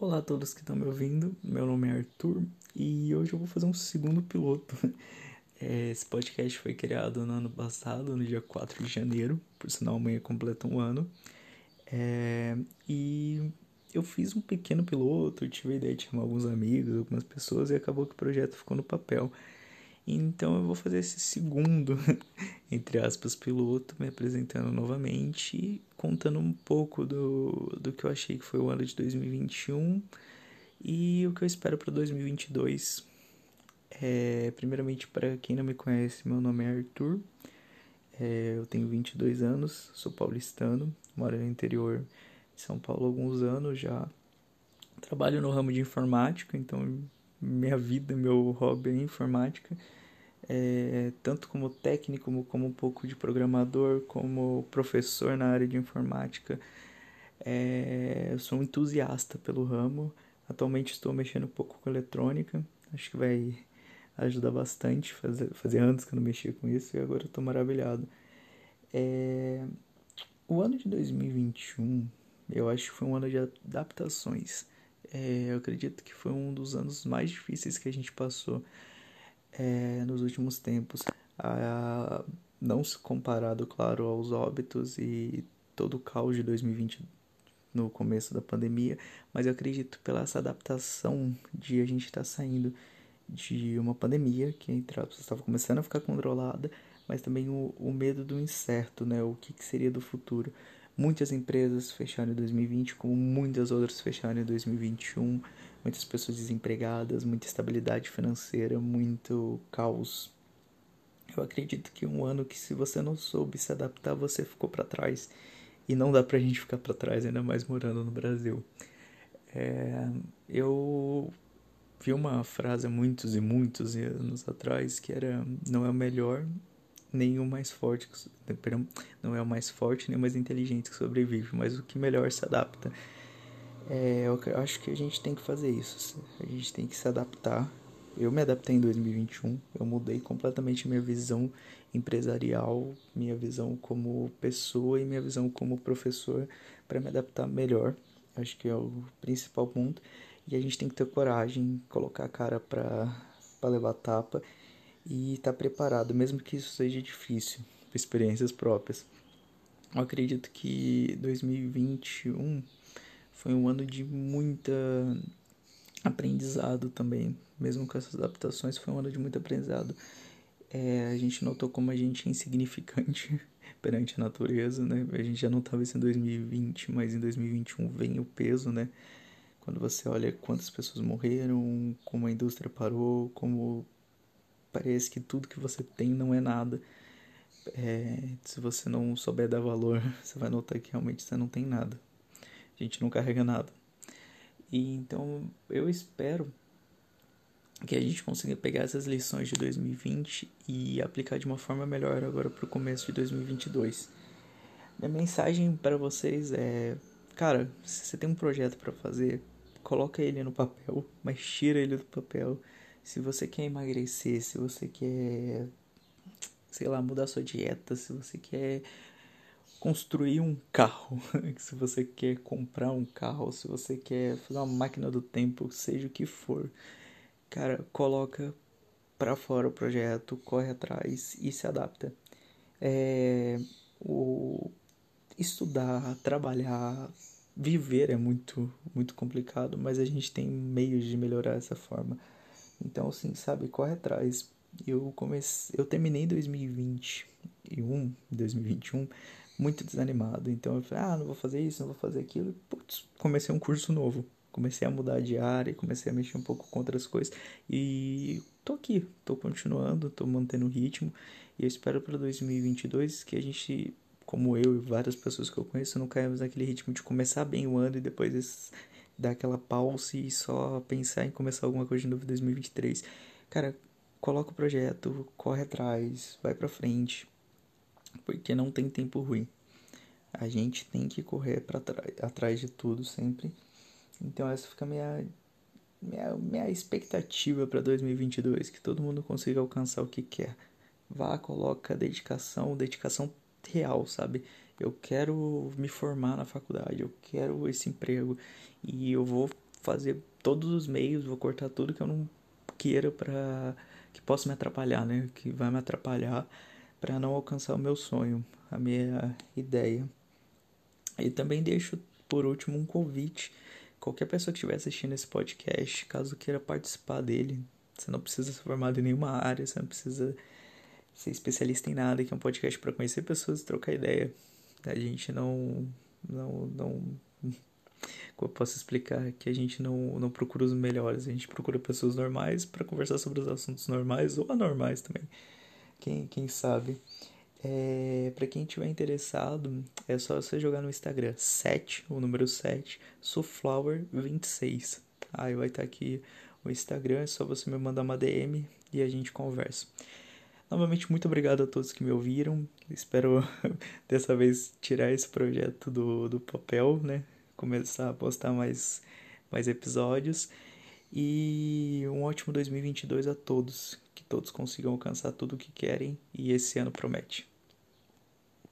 Olá a todos que estão me ouvindo, meu nome é Arthur e hoje eu vou fazer um segundo piloto. É, esse podcast foi criado no ano passado, no dia 4 de janeiro, por sinal amanhã completa um ano. É, e eu fiz um pequeno piloto, tive a ideia de chamar alguns amigos, algumas pessoas e acabou que o projeto ficou no papel. Então eu vou fazer esse segundo, entre aspas, piloto, me apresentando novamente, contando um pouco do, do que eu achei que foi o ano de 2021 e o que eu espero para 2022. É, primeiramente, para quem não me conhece, meu nome é Arthur, é, eu tenho 22 anos, sou paulistano, moro no interior de São Paulo há alguns anos já. Trabalho no ramo de informática, então minha vida, meu hobby é informática é, tanto como técnico, como, um pouco de programador, como professor na área de informática. É, eu sou um entusiasta pelo ramo. Atualmente estou mexendo um pouco com eletrônica. Acho que vai ajudar bastante. Fazer, fazer anos que eu não mexia com isso e agora estou maravilhado. É, o ano de 2021 eu acho que foi um ano de adaptações. É, eu acredito que foi um dos anos mais difíceis que a gente passou é, nos últimos tempos. Ah, não se comparado, claro, aos óbitos e todo o caos de 2020 no começo da pandemia, mas eu acredito pela essa adaptação de a gente estar tá saindo de uma pandemia que entre estava começando a ficar controlada, mas também o, o medo do incerto, né? O que, que seria do futuro. Muitas empresas fecharam em 2020, como muitas outras fecharam em 2021 muitas pessoas desempregadas, muita estabilidade financeira, muito caos. Eu acredito que um ano que se você não soube se adaptar, você ficou para trás. E não dá pra gente ficar para trás, ainda mais morando no Brasil. É, eu vi uma frase há muitos e muitos anos atrás que era não é o melhor nem o mais forte não é o mais forte nem o mais inteligente que sobrevive mas o que melhor se adapta é, eu acho que a gente tem que fazer isso. A gente tem que se adaptar. Eu me adaptei em 2021. Eu mudei completamente minha visão empresarial, minha visão como pessoa e minha visão como professor para me adaptar melhor. Acho que é o principal ponto. E a gente tem que ter coragem, colocar a cara para levar tapa e estar tá preparado, mesmo que isso seja difícil, por experiências próprias. Eu acredito que 2021 foi um ano de muita aprendizado também. Mesmo com essas adaptações, foi um ano de muito aprendizado. É, a gente notou como a gente é insignificante perante a natureza, né? A gente já não estava isso em 2020, mas em 2021 vem o peso, né? Quando você olha quantas pessoas morreram, como a indústria parou, como parece que tudo que você tem não é nada. É, se você não souber dar valor, você vai notar que realmente você não tem nada a gente não carrega nada. E então eu espero que a gente consiga pegar essas lições de 2020 e aplicar de uma forma melhor agora para o começo de 2022. Minha mensagem para vocês é, cara, se você tem um projeto para fazer, coloca ele no papel, mas tira ele do papel. Se você quer emagrecer, se você quer, sei lá, mudar sua dieta, se você quer construir um carro, se você quer comprar um carro, se você quer fazer uma máquina do tempo, seja o que for, cara, coloca para fora o projeto, corre atrás e se adapta. É, o estudar, trabalhar, viver é muito muito complicado, mas a gente tem meios de melhorar essa forma. Então, assim, sabe, corre atrás. Eu comecei, eu terminei 2021, 2021 muito desanimado. Então eu falei, ah, não vou fazer isso, não vou fazer aquilo. Putz, comecei um curso novo. Comecei a mudar de área, comecei a mexer um pouco com outras coisas. E tô aqui, tô continuando, tô mantendo o ritmo. E eu espero para 2022 que a gente, como eu e várias pessoas que eu conheço, não caímos naquele ritmo de começar bem o ano e depois dar aquela pausa e só pensar em começar alguma coisa de novo em 2023. Cara, coloca o projeto, corre atrás, vai pra frente porque não tem tempo ruim. A gente tem que correr para atrás de tudo sempre. Então essa fica a minha minha, minha expectativa para 2022, que todo mundo consiga alcançar o que quer. Vá, coloca dedicação, dedicação real, sabe? Eu quero me formar na faculdade, eu quero esse emprego e eu vou fazer todos os meios, vou cortar tudo que eu não queira para que possa me atrapalhar, né? Que vai me atrapalhar para não alcançar o meu sonho, a minha ideia. E também deixo por último um convite. Qualquer pessoa que estiver assistindo esse podcast, caso queira participar dele, você não precisa ser formado em nenhuma área, você não precisa ser especialista em nada, que é um podcast para conhecer pessoas e trocar ideia. A gente não não não como eu posso explicar que a gente não, não procura os melhores, a gente procura pessoas normais para conversar sobre os assuntos normais ou anormais também. Quem, quem sabe? É, para quem tiver interessado, é só você jogar no Instagram 7, o número 7, Suflower26. Aí vai estar tá aqui o Instagram, é só você me mandar uma DM e a gente conversa. Novamente, muito obrigado a todos que me ouviram. Espero dessa vez tirar esse projeto do, do papel, né? Começar a postar mais, mais episódios. E um ótimo 2022 a todos. Que todos consigam alcançar tudo o que querem e esse ano promete.